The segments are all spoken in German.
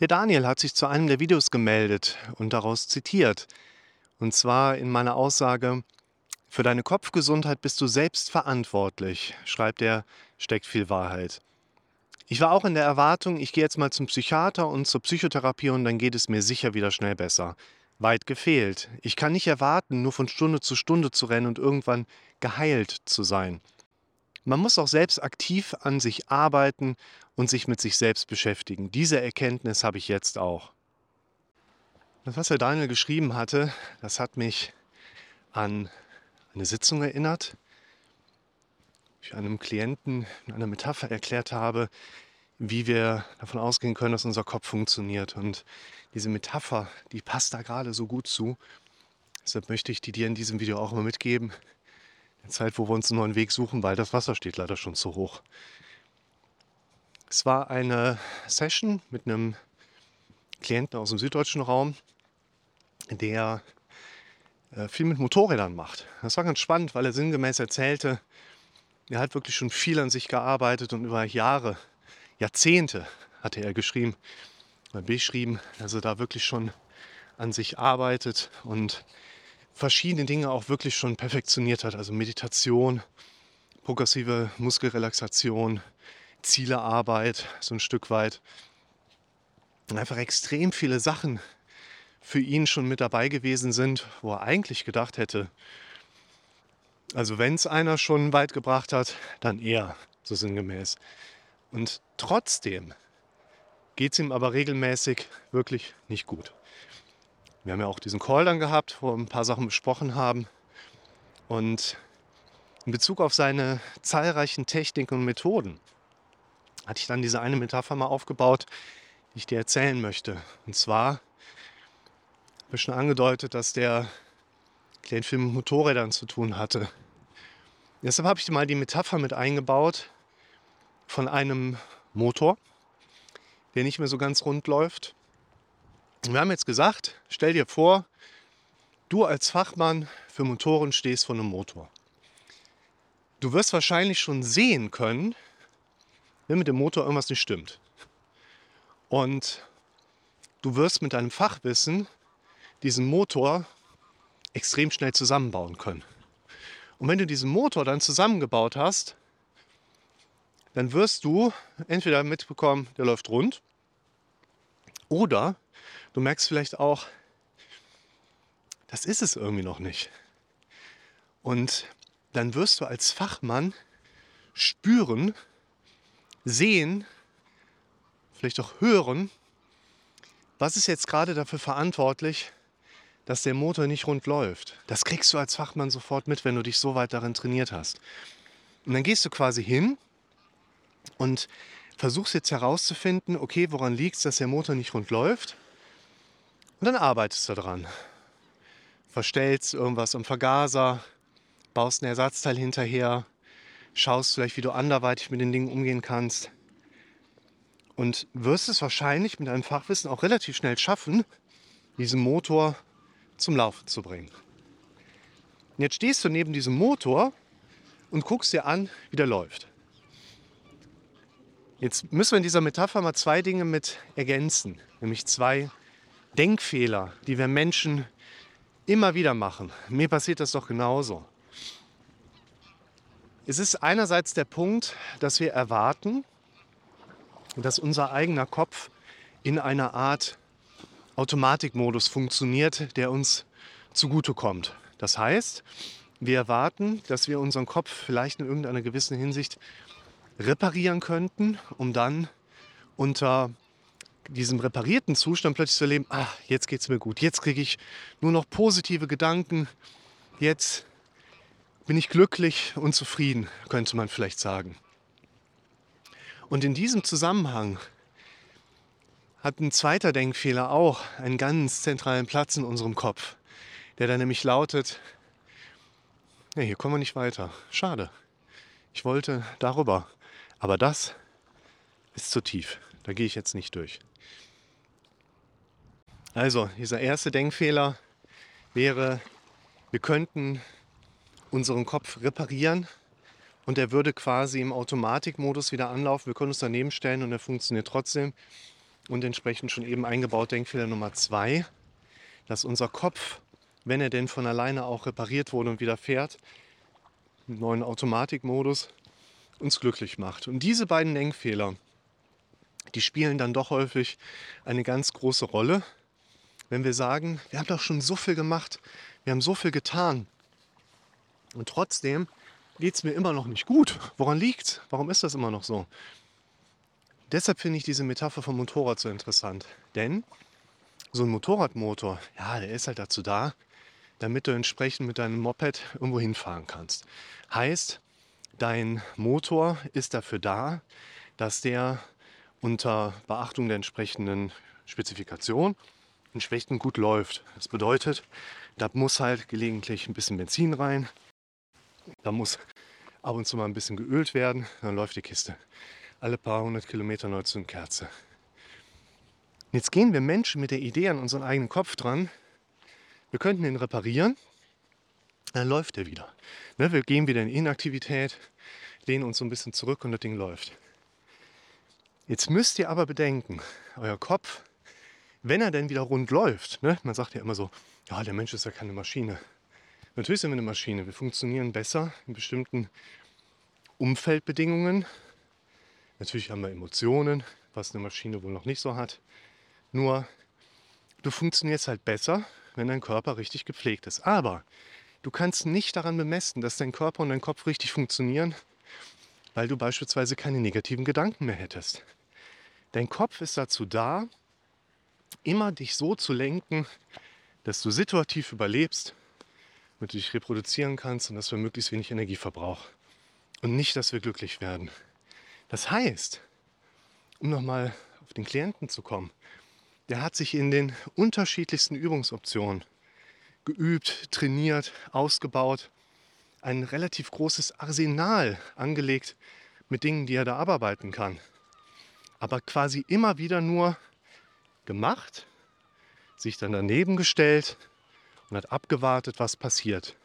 Der Daniel hat sich zu einem der Videos gemeldet und daraus zitiert. Und zwar in meiner Aussage, für deine Kopfgesundheit bist du selbst verantwortlich, schreibt er, steckt viel Wahrheit. Ich war auch in der Erwartung, ich gehe jetzt mal zum Psychiater und zur Psychotherapie und dann geht es mir sicher wieder schnell besser. Weit gefehlt. Ich kann nicht erwarten, nur von Stunde zu Stunde zu rennen und irgendwann geheilt zu sein. Man muss auch selbst aktiv an sich arbeiten und sich mit sich selbst beschäftigen. Diese Erkenntnis habe ich jetzt auch. Das, was Herr Daniel geschrieben hatte, das hat mich an eine Sitzung erinnert, ich einem Klienten in einer Metapher erklärt habe, wie wir davon ausgehen können, dass unser Kopf funktioniert. Und diese Metapher, die passt da gerade so gut zu. Deshalb möchte ich die dir in diesem Video auch mal mitgeben. Eine Zeit, wo wir uns einen neuen Weg suchen, weil das Wasser steht leider schon zu hoch. Es war eine Session mit einem Klienten aus dem süddeutschen Raum, der äh, viel mit Motorrädern macht. Das war ganz spannend, weil er sinngemäß erzählte, er hat wirklich schon viel an sich gearbeitet und über Jahre, Jahrzehnte hatte er geschrieben, beschrieben, dass er da wirklich schon an sich arbeitet und verschiedene Dinge auch wirklich schon perfektioniert hat. Also Meditation, progressive Muskelrelaxation, Zielearbeit, so ein Stück weit. Einfach extrem viele Sachen für ihn schon mit dabei gewesen sind, wo er eigentlich gedacht hätte, also wenn es einer schon weit gebracht hat, dann er, so sinngemäß. Und trotzdem geht es ihm aber regelmäßig wirklich nicht gut. Wir haben ja auch diesen Call dann gehabt, wo wir ein paar Sachen besprochen haben. Und in Bezug auf seine zahlreichen Techniken und Methoden hatte ich dann diese eine Metapher mal aufgebaut, die ich dir erzählen möchte. Und zwar habe ich schon angedeutet, dass der Klient viel mit Motorrädern zu tun hatte. Deshalb habe ich mal die Metapher mit eingebaut von einem Motor, der nicht mehr so ganz rund läuft wir haben jetzt gesagt, stell dir vor, du als Fachmann für Motoren stehst vor einem Motor. Du wirst wahrscheinlich schon sehen können, wenn mit dem Motor irgendwas nicht stimmt. Und du wirst mit deinem Fachwissen diesen Motor extrem schnell zusammenbauen können. Und wenn du diesen Motor dann zusammengebaut hast, dann wirst du entweder mitbekommen, der läuft rund, oder Du merkst vielleicht auch, das ist es irgendwie noch nicht. Und dann wirst du als Fachmann spüren, sehen, vielleicht auch hören, was ist jetzt gerade dafür verantwortlich, dass der Motor nicht rund läuft. Das kriegst du als Fachmann sofort mit, wenn du dich so weit darin trainiert hast. Und dann gehst du quasi hin und versuchst jetzt herauszufinden, okay, woran liegt es, dass der Motor nicht rund läuft? Und dann arbeitest du dran. Verstellst irgendwas am Vergaser, baust ein Ersatzteil hinterher, schaust vielleicht, wie du anderweitig mit den Dingen umgehen kannst. Und wirst es wahrscheinlich mit deinem Fachwissen auch relativ schnell schaffen, diesen Motor zum Laufen zu bringen. Und jetzt stehst du neben diesem Motor und guckst dir an, wie der läuft. Jetzt müssen wir in dieser Metapher mal zwei Dinge mit ergänzen, nämlich zwei Denkfehler, die wir Menschen immer wieder machen. Mir passiert das doch genauso. Es ist einerseits der Punkt, dass wir erwarten, dass unser eigener Kopf in einer Art Automatikmodus funktioniert, der uns zugutekommt. Das heißt, wir erwarten, dass wir unseren Kopf vielleicht in irgendeiner gewissen Hinsicht reparieren könnten, um dann unter diesem reparierten Zustand plötzlich zu erleben, ah, jetzt geht es mir gut, jetzt kriege ich nur noch positive Gedanken, jetzt bin ich glücklich und zufrieden, könnte man vielleicht sagen. Und in diesem Zusammenhang hat ein zweiter Denkfehler auch einen ganz zentralen Platz in unserem Kopf, der dann nämlich lautet, ja, hier kommen wir nicht weiter. Schade. Ich wollte darüber. Aber das ist zu tief. Da gehe ich jetzt nicht durch. Also, dieser erste Denkfehler wäre, wir könnten unseren Kopf reparieren und er würde quasi im Automatikmodus wieder anlaufen. Wir können uns daneben stellen und er funktioniert trotzdem. und entsprechend schon eben eingebaut Denkfehler Nummer zwei, dass unser Kopf, wenn er denn von alleine auch repariert wurde und wieder fährt, im neuen Automatikmodus, uns glücklich macht. Und diese beiden Denkfehler, die spielen dann doch häufig eine ganz große Rolle, wenn wir sagen, wir haben doch schon so viel gemacht, wir haben so viel getan und trotzdem geht es mir immer noch nicht gut. Woran liegt Warum ist das immer noch so? Deshalb finde ich diese Metapher vom Motorrad so interessant. Denn so ein Motorradmotor, ja, der ist halt dazu da, damit du entsprechend mit deinem Moped irgendwo hinfahren kannst. Heißt, dein Motor ist dafür da, dass der unter Beachtung der entsprechenden Spezifikation entsprechend gut läuft. Das bedeutet, da muss halt gelegentlich ein bisschen Benzin rein, da muss ab und zu mal ein bisschen geölt werden, dann läuft die Kiste. Alle paar hundert Kilometer neu zu Kerze. Jetzt gehen wir Menschen mit der Idee an unseren eigenen Kopf dran, wir könnten ihn reparieren, dann läuft er wieder. Ne, wir gehen wieder in Inaktivität, lehnen uns so ein bisschen zurück und das Ding läuft. Jetzt müsst ihr aber bedenken, euer Kopf, wenn er denn wieder rund läuft, ne, man sagt ja immer so, ja, der Mensch ist ja keine Maschine. Natürlich sind wir eine Maschine. Wir funktionieren besser in bestimmten Umfeldbedingungen. Natürlich haben wir Emotionen, was eine Maschine wohl noch nicht so hat. Nur, du funktionierst halt besser, wenn dein Körper richtig gepflegt ist. Aber du kannst nicht daran bemessen, dass dein Körper und dein Kopf richtig funktionieren, weil du beispielsweise keine negativen Gedanken mehr hättest. Dein Kopf ist dazu da, immer dich so zu lenken, dass du situativ überlebst damit du dich reproduzieren kannst und dass wir möglichst wenig Energieverbrauch. Und nicht, dass wir glücklich werden. Das heißt, um nochmal auf den Klienten zu kommen, der hat sich in den unterschiedlichsten Übungsoptionen geübt, trainiert, ausgebaut, ein relativ großes Arsenal angelegt mit Dingen, die er da abarbeiten kann. Aber quasi immer wieder nur gemacht, sich dann daneben gestellt, und hat abgewartet, was passiert.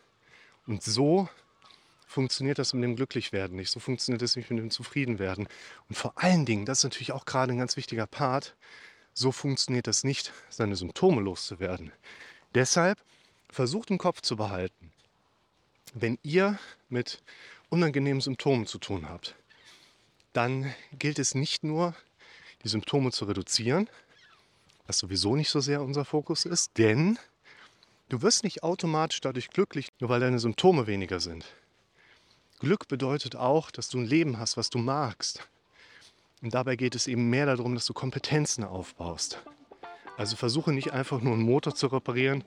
Und so funktioniert das mit dem Glücklichwerden nicht. So funktioniert es nicht mit dem Zufriedenwerden. Und vor allen Dingen, das ist natürlich auch gerade ein ganz wichtiger Part, so funktioniert das nicht, seine Symptome loszuwerden. Deshalb versucht im Kopf zu behalten, wenn ihr mit unangenehmen Symptomen zu tun habt, dann gilt es nicht nur, die Symptome zu reduzieren, was sowieso nicht so sehr unser Fokus ist, denn Du wirst nicht automatisch dadurch glücklich, nur weil deine Symptome weniger sind. Glück bedeutet auch, dass du ein Leben hast, was du magst. Und dabei geht es eben mehr darum, dass du Kompetenzen aufbaust. Also versuche nicht einfach nur einen Motor zu reparieren,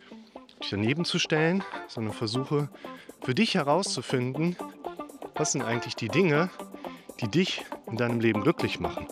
dich daneben zu stellen, sondern versuche für dich herauszufinden, was sind eigentlich die Dinge, die dich in deinem Leben glücklich machen.